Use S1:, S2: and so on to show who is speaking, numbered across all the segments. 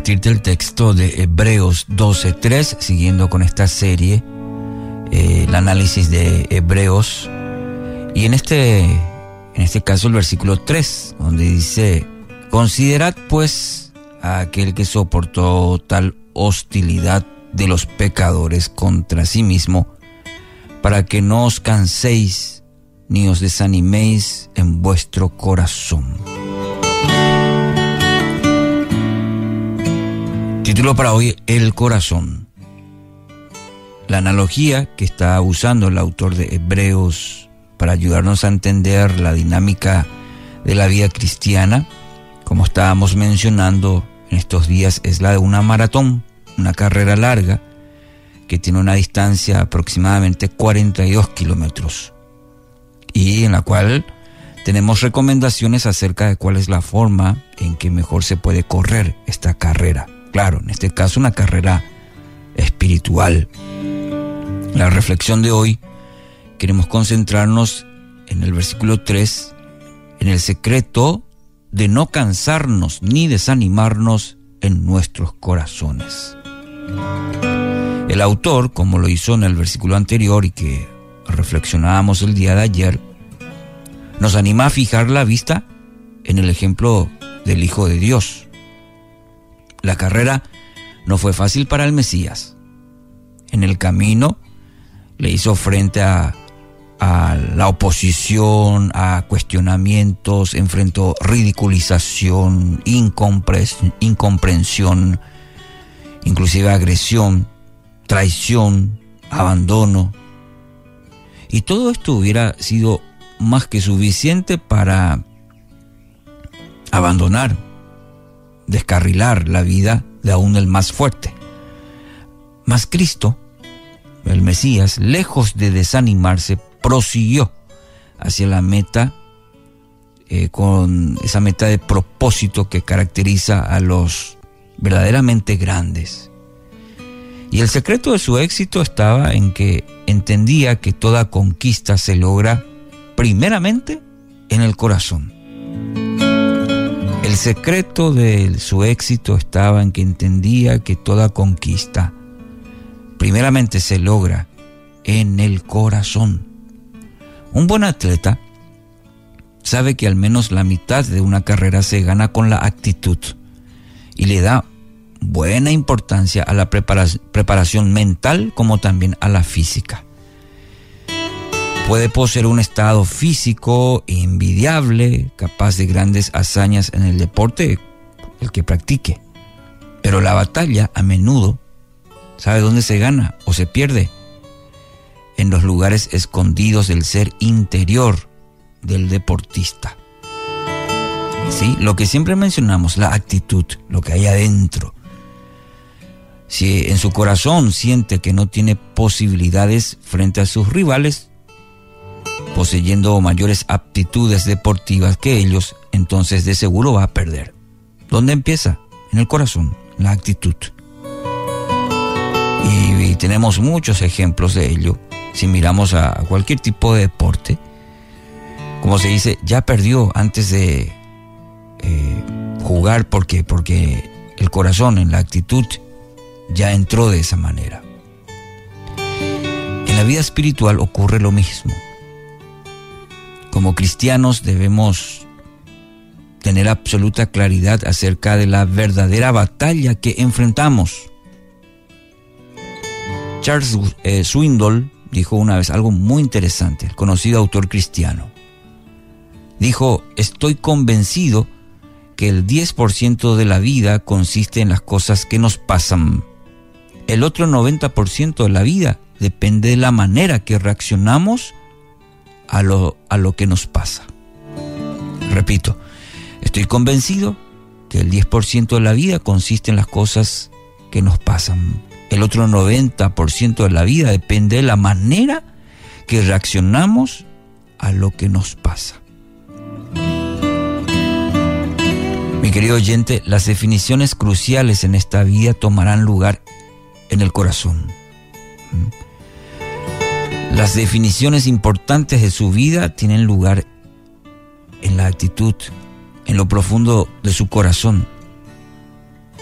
S1: compartirte el texto de Hebreos 12.3, siguiendo con esta serie, eh, el análisis de Hebreos. Y en este, en este caso el versículo 3, donde dice, considerad pues a aquel que soportó tal hostilidad de los pecadores contra sí mismo, para que no os canséis ni os desaniméis en vuestro corazón. Título para hoy, El corazón. La analogía que está usando el autor de Hebreos para ayudarnos a entender la dinámica de la vida cristiana, como estábamos mencionando en estos días, es la de una maratón, una carrera larga que tiene una distancia aproximadamente 42 kilómetros y en la cual tenemos recomendaciones acerca de cuál es la forma en que mejor se puede correr esta carrera. Claro, en este caso una carrera espiritual. La reflexión de hoy queremos concentrarnos en el versículo 3, en el secreto de no cansarnos ni desanimarnos en nuestros corazones. El autor, como lo hizo en el versículo anterior y que reflexionábamos el día de ayer, nos anima a fijar la vista en el ejemplo del Hijo de Dios, la carrera no fue fácil para el Mesías. En el camino le hizo frente a, la oposición, a cuestionamientos, enfrentó ridiculización, incomprensión, inclusive agresión, traición, abandono. Y todo esto hubiera sido más que suficiente para abandonar descarrilar la vida de aún el más fuerte. Mas Cristo, el Mesías, lejos de desanimarse, prosiguió hacia la meta eh, con esa meta de propósito que caracteriza a los verdaderamente grandes. Y el secreto de su éxito estaba en que entendía que toda conquista se logra primeramente en el corazón. El secreto de su éxito estaba en que entendía que toda conquista primeramente se logra en el corazón. Un buen atleta sabe que al menos la mitad de una carrera se gana con la actitud y le da buena importancia a la preparación mental como también a la física. Puede poseer un estado físico envidiable, capaz de grandes hazañas en el deporte, el que practique. Pero la batalla a menudo, ¿sabe dónde se gana o se pierde? En los lugares escondidos del ser interior del deportista. ¿Sí? Lo que siempre mencionamos, la actitud, lo que hay adentro. Si en su corazón siente que no tiene posibilidades frente a sus rivales, poseyendo mayores aptitudes deportivas que ellos, entonces de seguro va a perder. ¿Dónde empieza? En el corazón, la actitud. Y, tenemos muchos ejemplos de ello. Si miramos a cualquier tipo de deporte, como se dice, ya perdió antes de eh, jugar porque, porque el corazón, en la actitud, ya entró de esa manera. En la vida espiritual ocurre lo mismo. Como cristianos debemos tener absoluta claridad acerca de la verdadera batalla que enfrentamos. Charles eh, Swindoll dijo una vez algo muy interesante, el conocido autor cristiano. Dijo, estoy convencido que el 10% de la vida consiste en las cosas que nos pasan. El otro 90% de la vida depende de la manera que reaccionamos a lo, a lo que nos pasa. Repito, estoy convencido que el 10% de la vida consiste en las cosas que nos pasan. El otro 90% de la vida depende de la manera que reaccionamos a lo que nos pasa. Mi querido oyente, las definiciones cruciales en esta vida tomarán lugar en el corazón. Las definiciones importantes de su vida tienen lugar en la actitud, en lo profundo de su corazón.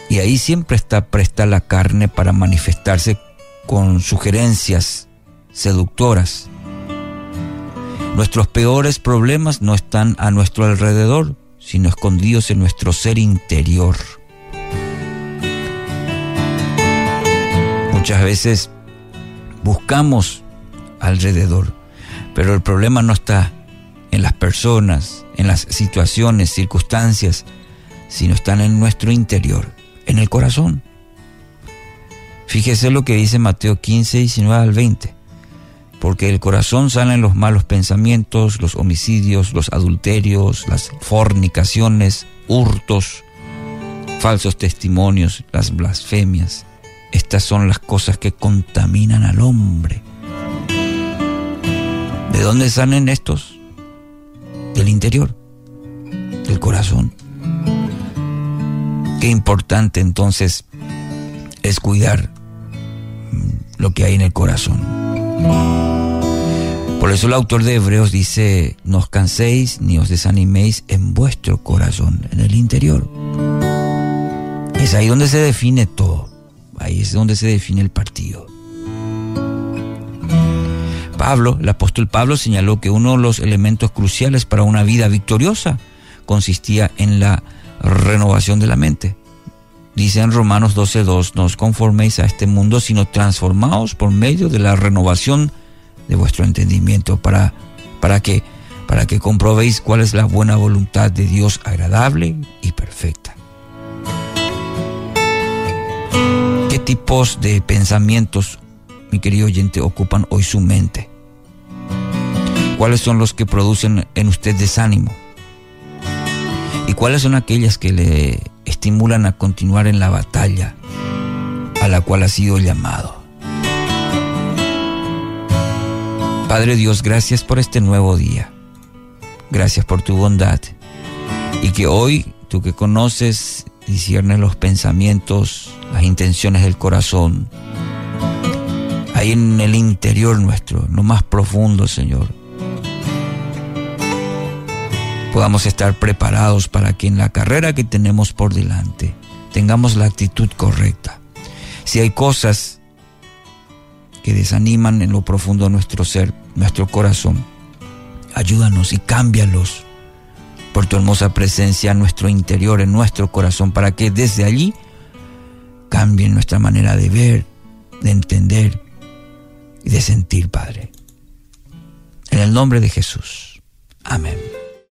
S1: Y ahí siempre está presta la carne para manifestarse con sugerencias seductoras. Nuestros peores problemas no están a nuestro alrededor, sino escondidos en nuestro ser interior. Muchas veces buscamos alrededor, pero el problema no está en las personas, en las situaciones, circunstancias, sino están en nuestro interior, en el corazón. Fíjese lo que dice Mateo 15, 19 al 20. Porque del corazón salen los malos pensamientos, los homicidios, los adulterios, las fornicaciones, hurtos, falsos testimonios, las blasfemias. Estas son las cosas que contaminan al hombre. ¿De dónde salen estos? Del interior, del corazón. Qué importante entonces es cuidar lo que hay en el corazón. Por eso el autor de Hebreos dice, no os canséis ni os desaniméis en vuestro corazón, en el interior. Es ahí donde se define todo, ahí es donde se define el partido. Pablo, el apóstol Pablo señaló que uno de los elementos cruciales para una vida victoriosa consistía en la renovación de la mente. Dice en Romanos 12:2, no os conforméis a este mundo, sino transformaos por medio de la renovación de vuestro entendimiento para, para que para que comprobéis cuál es la buena voluntad de Dios agradable y perfecta. ¿Qué tipos de pensamientos, mi querido oyente, ocupan hoy su mente? ¿Cuáles son los que producen en usted desánimo? ¿Y cuáles son aquellas que le estimulan a continuar en la batalla a la cual ha sido llamado. Padre Dios, gracias por este nuevo día. Gracias por tu bondad. Y que hoy, tú que conoces, disiernes los pensamientos, las intenciones del corazón, ahí en el interior nuestro, lo más profundo, Señor, podamos estar preparados para que en la carrera que tenemos por delante tengamos la actitud correcta. Si hay cosas que desaniman en lo profundo de nuestro ser, nuestro corazón, ayúdanos y cámbialos por tu hermosa presencia en nuestro interior, en nuestro corazón, para que desde allí cambien nuestra manera de ver, de entender y de sentir, Padre. En el nombre de Jesús. Amén.